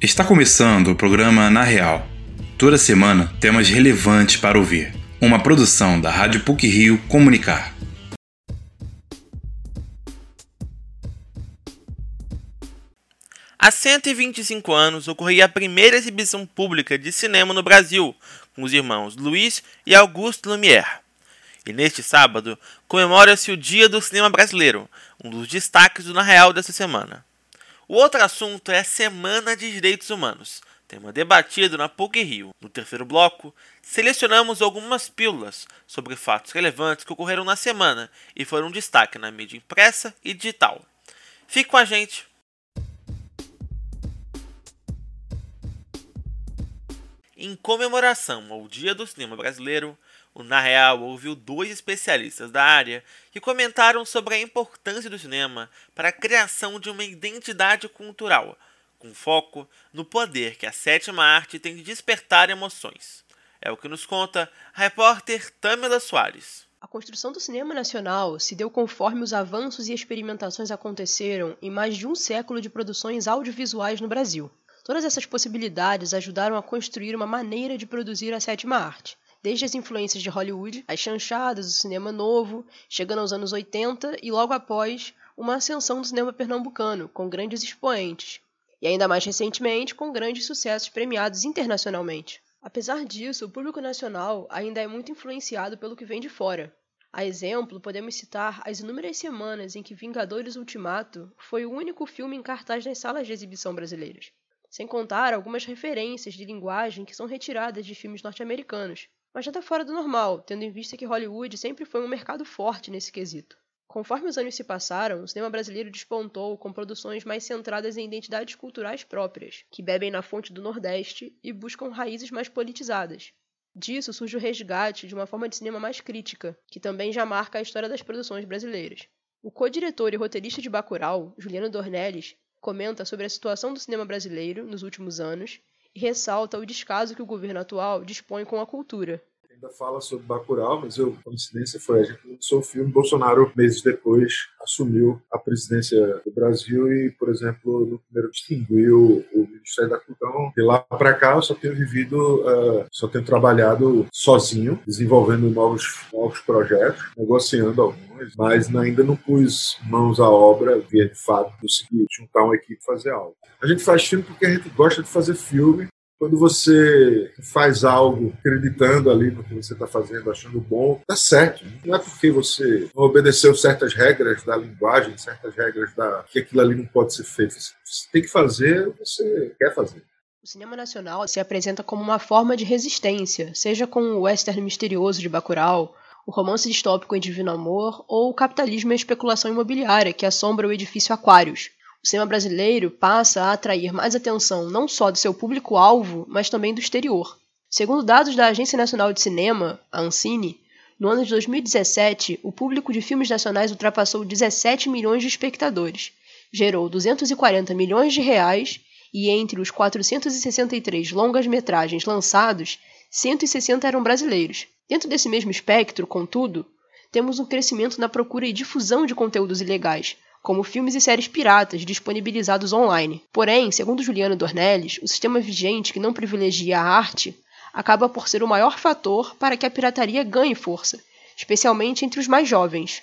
Está começando o programa Na Real. Toda semana temas relevantes para ouvir. Uma produção da Rádio PUC Rio Comunicar. Há 125 anos ocorria a primeira exibição pública de cinema no Brasil, com os irmãos Luiz e Augusto Lumière. E neste sábado comemora-se o Dia do Cinema Brasileiro, um dos destaques do Na Real dessa semana. O outro assunto é a Semana de Direitos Humanos, tema debatido na PUC Rio. No terceiro bloco, selecionamos algumas pílulas sobre fatos relevantes que ocorreram na semana e foram destaque na mídia impressa e digital. Fique com a gente! Em comemoração ao Dia do Cinema Brasileiro, o Na Real ouviu dois especialistas da área que comentaram sobre a importância do cinema para a criação de uma identidade cultural, com foco no poder que a sétima arte tem de despertar emoções. É o que nos conta a repórter Tamila Soares. A construção do cinema nacional se deu conforme os avanços e experimentações aconteceram em mais de um século de produções audiovisuais no Brasil. Todas essas possibilidades ajudaram a construir uma maneira de produzir a sétima arte, desde as influências de Hollywood, as chanchadas do cinema novo, chegando aos anos 80 e logo após uma ascensão do cinema pernambucano, com grandes expoentes, e ainda mais recentemente com grandes sucessos premiados internacionalmente. Apesar disso, o público nacional ainda é muito influenciado pelo que vem de fora. A exemplo, podemos citar as inúmeras semanas em que Vingadores Ultimato foi o único filme em cartaz nas salas de exibição brasileiras, sem contar algumas referências de linguagem que são retiradas de filmes norte-americanos, mas já está fora do normal, tendo em vista que Hollywood sempre foi um mercado forte nesse quesito. Conforme os anos se passaram, o cinema brasileiro despontou com produções mais centradas em identidades culturais próprias, que bebem na fonte do Nordeste e buscam raízes mais politizadas. Disso surge o resgate de uma forma de cinema mais crítica, que também já marca a história das produções brasileiras. O co-diretor e roteirista de Bacurau, Juliano Dornelles, comenta sobre a situação do cinema brasileiro nos últimos anos e ressalta o descaso que o governo atual dispõe com a cultura. Ainda fala sobre Bacurau, mas eu, coincidência foi, a gente lançou o filme, Bolsonaro, meses depois, assumiu a presidência do Brasil e, por exemplo, no primeiro distinguiu o Ministério da Cultura. Então, de lá para cá, eu só tenho vivido, uh, só tenho trabalhado sozinho, desenvolvendo novos, novos projetos, negociando alguns, mas ainda não pus mãos à obra, via de fato, conseguir juntar uma equipe e fazer algo. A gente faz filme porque a gente gosta de fazer filme quando você faz algo acreditando ali no que você está fazendo, achando bom, tá certo. Não é porque você não obedeceu certas regras da linguagem, certas regras da que aquilo ali não pode ser feito. Você tem que fazer o que você quer fazer. O cinema nacional se apresenta como uma forma de resistência, seja com o western misterioso de Bacurau, o romance distópico em Divino Amor ou o capitalismo e a especulação imobiliária que assombra o edifício Aquários, o cinema brasileiro passa a atrair mais atenção não só do seu público-alvo, mas também do exterior. Segundo dados da Agência Nacional de Cinema, a Ancine, no ano de 2017, o público de filmes nacionais ultrapassou 17 milhões de espectadores, gerou 240 milhões de reais e entre os 463 longas-metragens lançados, 160 eram brasileiros. Dentro desse mesmo espectro, contudo, temos um crescimento na procura e difusão de conteúdos ilegais, como filmes e séries piratas disponibilizados online. Porém, segundo Juliano Dornelles, o sistema vigente que não privilegia a arte acaba por ser o maior fator para que a pirataria ganhe força, especialmente entre os mais jovens.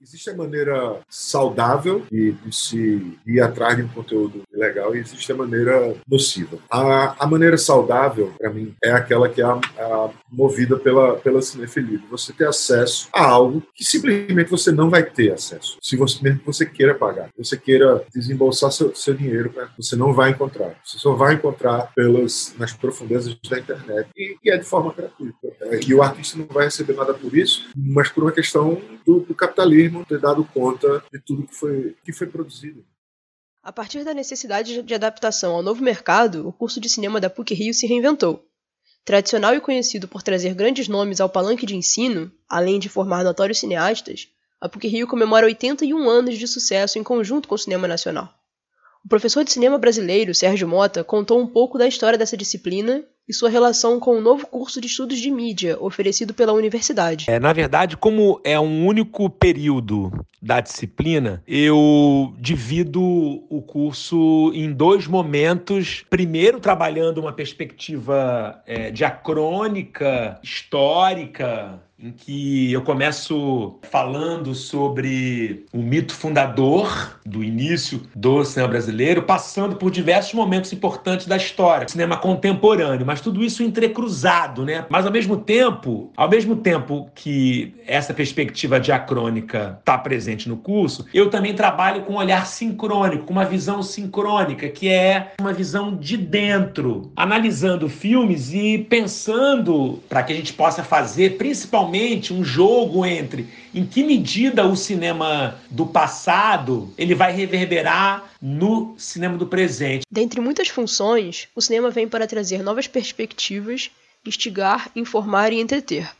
Existe a maneira saudável de, de, se ir atrás de um conteúdo legal e existe a maneira nociva. A, a maneira saudável, para mim, é aquela que é a, a, movida pela, pela cinefilia. Você ter acesso a algo que simplesmente você não vai ter acesso. Se você mesmo que você queira pagar, você queira desembolsar seu, seu dinheiro, né, você não vai encontrar. Você só vai encontrar pelas nas profundezas da internet e, e é de forma gratuita. E o artista não vai receber nada por isso, mas por uma questão do, do capitalismo ter dado conta de tudo que foi, que foi produzido. A partir da necessidade de adaptação ao novo mercado, o curso de cinema da PUC-Rio se reinventou. Tradicional e conhecido por trazer grandes nomes ao palanque de ensino, além de formar notórios cineastas, a PUC-Rio comemora 81 anos de sucesso em conjunto com o cinema nacional. O professor de cinema brasileiro, Sérgio Mota, contou um pouco da história dessa disciplina e sua relação com o novo curso de estudos de mídia oferecido pela universidade. É, na verdade, como é um único período da disciplina, eu divido o curso em dois momentos. Primeiro, trabalhando uma perspectiva é, diacrônica, histórica, em que eu começo falando sobre o mito fundador do início do cinema brasileiro, passando por diversos momentos importantes da história, cinema contemporâneo, mas tudo isso entrecruzado, né? Mas ao mesmo tempo, ao mesmo tempo que essa perspectiva diacrônica está presente no curso, eu também trabalho com um olhar sincrônico, com uma visão sincrônica, que é uma visão de dentro, analisando filmes e pensando para que a gente possa fazer principalmente realmente um jogo entre em que medida o cinema do passado ele vai reverberar no cinema do presente. Dentre muitas funções, o cinema vem para trazer novas perspectivas, instigar, informar e entreter.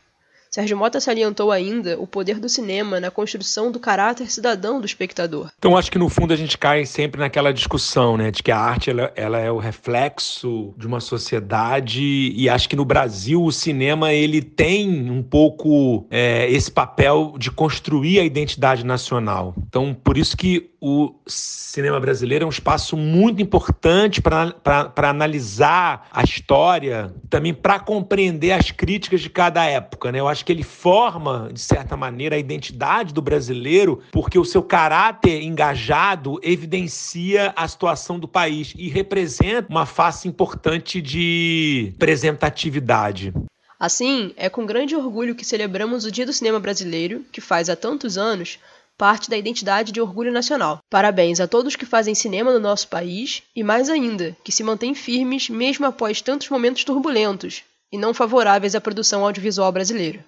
Sérgio Mota salientou ainda o poder do cinema na construção do caráter cidadão do espectador. Então acho que no fundo a gente cai sempre naquela discussão, né, de que a arte ela, ela é o reflexo de uma sociedade e acho que no Brasil o cinema ele tem um pouco é, esse papel de construir a identidade nacional. Então por isso que o cinema brasileiro é um espaço muito importante para analisar a história, também para compreender as críticas de cada época. Né? Eu acho que ele forma, de certa maneira, a identidade do brasileiro, porque o seu caráter engajado evidencia a situação do país e representa uma face importante de representatividade. Assim, é com grande orgulho que celebramos o Dia do Cinema Brasileiro, que faz há tantos anos parte da identidade de orgulho nacional. Parabéns a todos que fazem cinema no nosso país e, mais ainda, que se mantêm firmes mesmo após tantos momentos turbulentos e não favoráveis à produção audiovisual brasileira.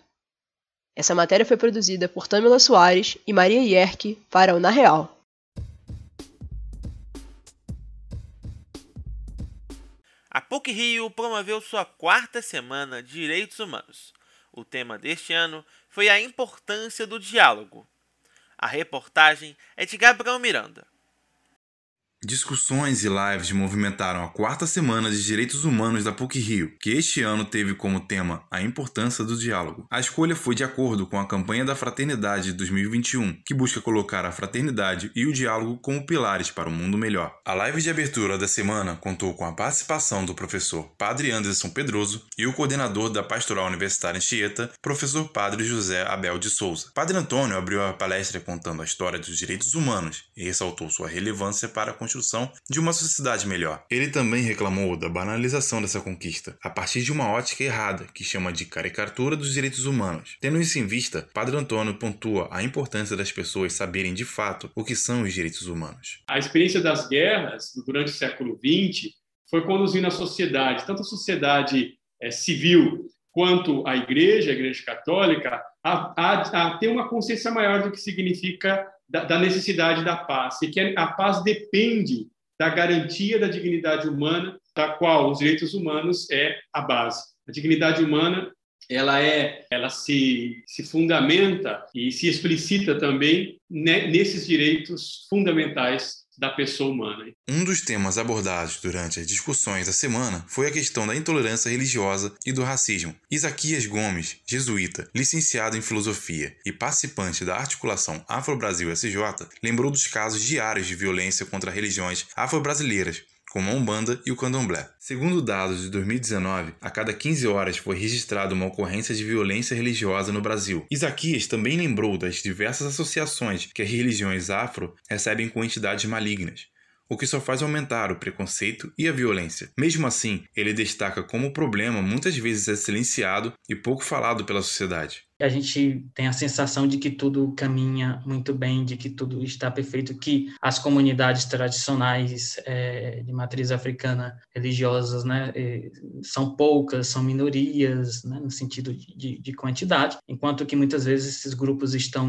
Essa matéria foi produzida por Tamila Soares e Maria Yerke para o Na Real. A PUC Rio promoveu sua quarta semana de Direitos Humanos. O tema deste ano foi a importância do diálogo. A reportagem é de Gabriel Miranda. Discussões e lives movimentaram a quarta semana de Direitos Humanos da PUC-Rio, que este ano teve como tema a importância do diálogo. A escolha foi de acordo com a campanha da Fraternidade de 2021, que busca colocar a fraternidade e o diálogo como pilares para um mundo melhor. A live de abertura da semana contou com a participação do professor Padre Anderson Pedroso e o coordenador da Pastoral Universitária Anchieta, professor Padre José Abel de Souza. Padre Antônio abriu a palestra contando a história dos direitos humanos e ressaltou sua relevância para a construção de uma sociedade melhor. Ele também reclamou da banalização dessa conquista, a partir de uma ótica errada, que chama de caricatura dos direitos humanos. Tendo isso em vista, Padre Antônio pontua a importância das pessoas saberem de fato o que são os direitos humanos. A experiência das guerras durante o século XX foi conduzindo a sociedade, tanto a sociedade é, civil quanto a igreja, a igreja católica, a, a, a ter uma consciência maior do que significa da, da necessidade da paz, e que a paz depende da garantia da dignidade humana, da qual os direitos humanos é a base. A dignidade humana ela é ela se, se fundamenta e se explicita também nesses direitos fundamentais da pessoa humana. Um dos temas abordados durante as discussões da semana foi a questão da intolerância religiosa e do racismo. Isaquias Gomes, jesuíta, licenciado em filosofia e participante da articulação Afro-Brasil SJ, lembrou dos casos diários de violência contra religiões afro-brasileiras, como a Umbanda e o Candomblé. Segundo dados de 2019, a cada 15 horas foi registrada uma ocorrência de violência religiosa no Brasil. Isaquias também lembrou das diversas associações que as religiões afro recebem com entidades malignas, o que só faz aumentar o preconceito e a violência. Mesmo assim, ele destaca como o problema muitas vezes é silenciado e pouco falado pela sociedade a gente tem a sensação de que tudo caminha muito bem, de que tudo está perfeito, que as comunidades tradicionais é, de matriz africana religiosas né, são poucas, são minorias, né, no sentido de, de, quantidade, enquanto que muitas vezes esses grupos estão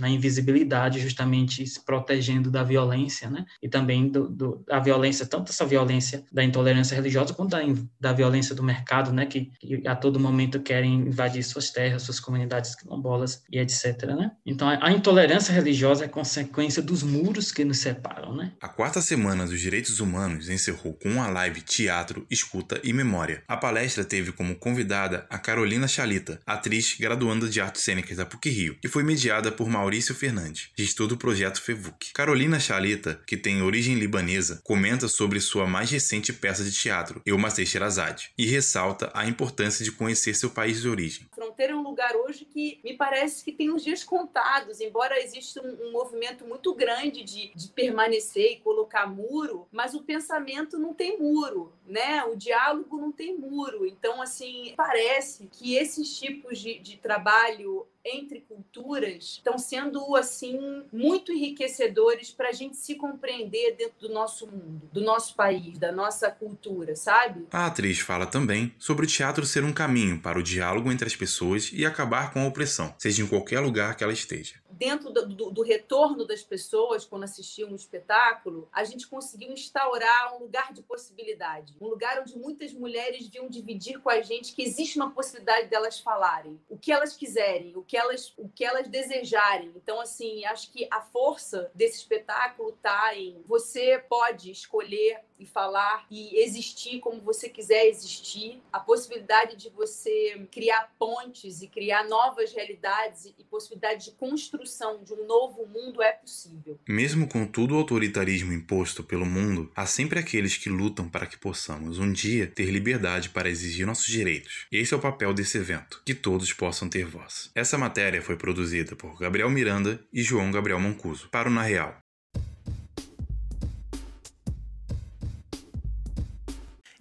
na invisibilidade, justamente se protegendo da violência, né, e também do, do, da violência, tanto essa violência da intolerância religiosa, quanto da, da violência do mercado, né, que, que a todo momento querem invadir suas terras, suas suas comunidades quilombolas e etc. Né? Então, a intolerância religiosa é consequência dos muros que nos separam. Né? A quarta semana dos direitos humanos encerrou com uma live Teatro, Escuta e Memória. A palestra teve como convidada a Carolina Chalita, atriz graduanda de artes cênicas da PUC-Rio, e foi mediada por Maurício Fernandes, gestor do projeto FEVUC. Carolina Chalita, que tem origem libanesa, comenta sobre sua mais recente peça de teatro, Eu Matei Sherazade, e ressalta a importância de conhecer seu país de origem. A fronteira é um lugar hoje que me parece que tem os dias contados, embora exista um, um movimento muito grande de, de permanecer e colocar muro, mas o pensamento não tem muro, né? O diálogo não tem muro. Então, assim, parece que esses tipos de, de trabalho entre culturas estão sendo assim muito enriquecedores para a gente se compreender dentro do nosso mundo, do nosso país, da nossa cultura, sabe? A atriz fala também sobre o teatro ser um caminho para o diálogo entre as pessoas e acabar com a opressão, seja em qualquer lugar que ela esteja dentro do, do, do, retorno das pessoas quando assistiam um espetáculo, a gente conseguiu instaurar um lugar de possibilidade, um lugar onde muitas mulheres vinham dividir com a gente que existe uma possibilidade delas falarem o que elas quiserem, o que elas, o que elas desejarem. Então, assim, acho que a força desse espetáculo está em você pode escolher e falar e existir como você quiser existir, a possibilidade de você criar pontes e criar novas realidades e possibilidade de construção de um novo mundo é possível. Mesmo com todo o autoritarismo imposto pelo mundo, há sempre aqueles que lutam para que possamos um dia ter liberdade para exigir nossos direitos. Esse é o papel desse evento, que todos possam ter voz. Essa matéria foi produzida por Gabriel Miranda e João Gabriel Mancuso para o Na Real.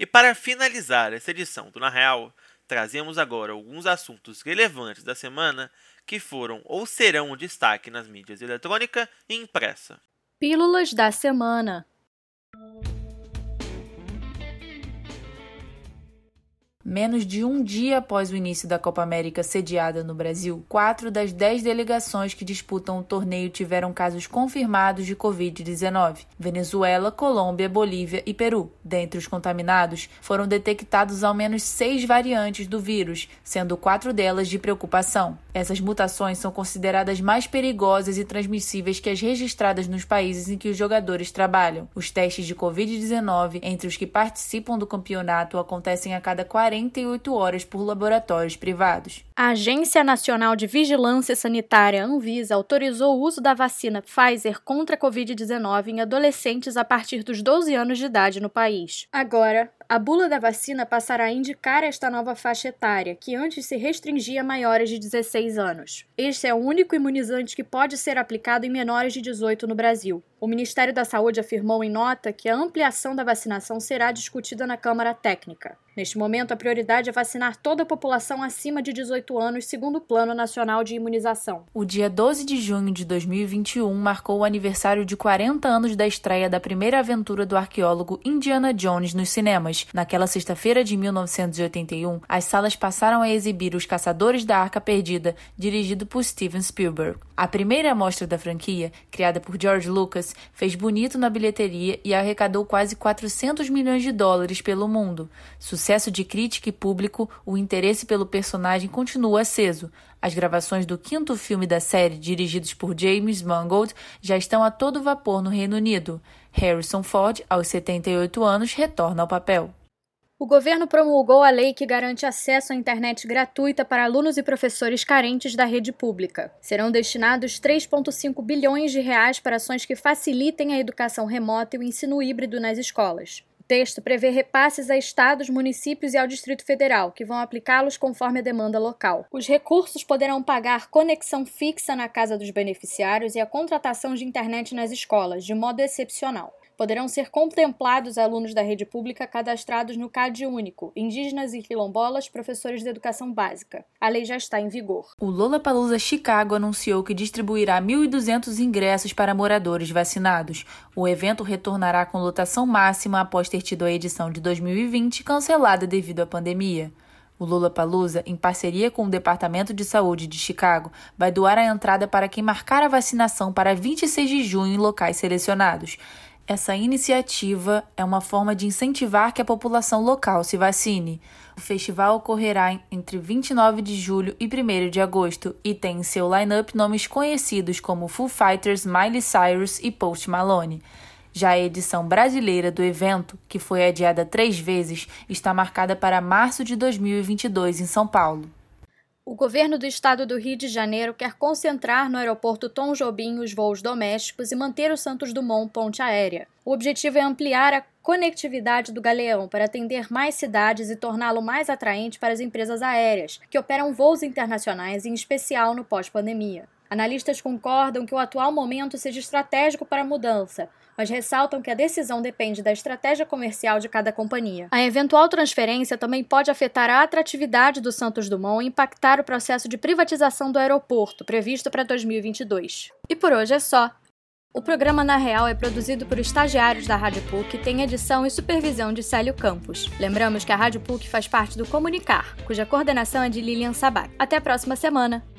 E para finalizar essa edição do Na Real, trazemos agora alguns assuntos relevantes da semana que foram ou serão destaque nas mídias eletrônica e impressa. Pílulas da semana. Menos de um dia após o início da Copa América sediada no Brasil, quatro das dez delegações que disputam o torneio tiveram casos confirmados de Covid-19. Venezuela, Colômbia, Bolívia e Peru. Dentre os contaminados, foram detectados ao menos seis variantes do vírus, sendo quatro delas de preocupação. Essas mutações são consideradas mais perigosas e transmissíveis que as registradas nos países em que os jogadores trabalham. Os testes de Covid-19 entre os que participam do campeonato acontecem a cada 40 48 horas por laboratórios privados. A Agência Nacional de Vigilância Sanitária, Anvisa, autorizou o uso da vacina Pfizer contra a Covid-19 em adolescentes a partir dos 12 anos de idade no país. Agora, a bula da vacina passará a indicar esta nova faixa etária, que antes se restringia a maiores de 16 anos. Este é o único imunizante que pode ser aplicado em menores de 18 no Brasil. O Ministério da Saúde afirmou em nota que a ampliação da vacinação será discutida na Câmara Técnica. Neste momento, a prioridade é vacinar toda a população acima de 18 anos, segundo o Plano Nacional de Imunização. O dia 12 de junho de 2021 marcou o aniversário de 40 anos da estreia da primeira aventura do arqueólogo Indiana Jones nos cinemas. Naquela sexta-feira de 1981, as salas passaram a exibir Os Caçadores da Arca Perdida, dirigido por Steven Spielberg. A primeira amostra da franquia, criada por George Lucas, fez bonito na bilheteria e arrecadou quase 400 milhões de dólares pelo mundo. De crítica e público, o interesse pelo personagem continua aceso. As gravações do quinto filme da série, dirigidos por James Mangold, já estão a todo vapor no Reino Unido. Harrison Ford, aos 78 anos, retorna ao papel. O governo promulgou a lei que garante acesso à internet gratuita para alunos e professores carentes da rede pública. Serão destinados 3,5 bilhões de reais para ações que facilitem a educação remota e o ensino híbrido nas escolas. Texto prevê repasses a estados, municípios e ao Distrito Federal, que vão aplicá-los conforme a demanda local. Os recursos poderão pagar conexão fixa na casa dos beneficiários e a contratação de internet nas escolas, de modo excepcional poderão ser contemplados alunos da rede pública cadastrados no CAD único, indígenas e quilombolas, professores de educação básica. A lei já está em vigor. O Lollapalooza Chicago anunciou que distribuirá 1.200 ingressos para moradores vacinados. O evento retornará com lotação máxima após ter tido a edição de 2020 cancelada devido à pandemia. O Lula Palusa, em parceria com o Departamento de Saúde de Chicago, vai doar a entrada para quem marcar a vacinação para 26 de junho em locais selecionados. Essa iniciativa é uma forma de incentivar que a população local se vacine. O festival ocorrerá entre 29 de julho e 1 de agosto e tem em seu line-up nomes conhecidos como Foo Fighters, Miley Cyrus e Post Malone. Já a edição brasileira do evento, que foi adiada três vezes, está marcada para março de 2022 em São Paulo. O governo do estado do Rio de Janeiro quer concentrar no aeroporto Tom Jobim os voos domésticos e manter o Santos Dumont ponte aérea. O objetivo é ampliar a conectividade do Galeão para atender mais cidades e torná-lo mais atraente para as empresas aéreas, que operam voos internacionais, em especial no pós-pandemia. Analistas concordam que o atual momento seja estratégico para a mudança, mas ressaltam que a decisão depende da estratégia comercial de cada companhia. A eventual transferência também pode afetar a atratividade do Santos Dumont e impactar o processo de privatização do aeroporto, previsto para 2022. E por hoje é só. O programa Na Real é produzido por estagiários da Rádio PUC e tem edição e supervisão de Célio Campos. Lembramos que a Rádio PUC faz parte do Comunicar, cuja coordenação é de Lilian Sabac. Até a próxima semana!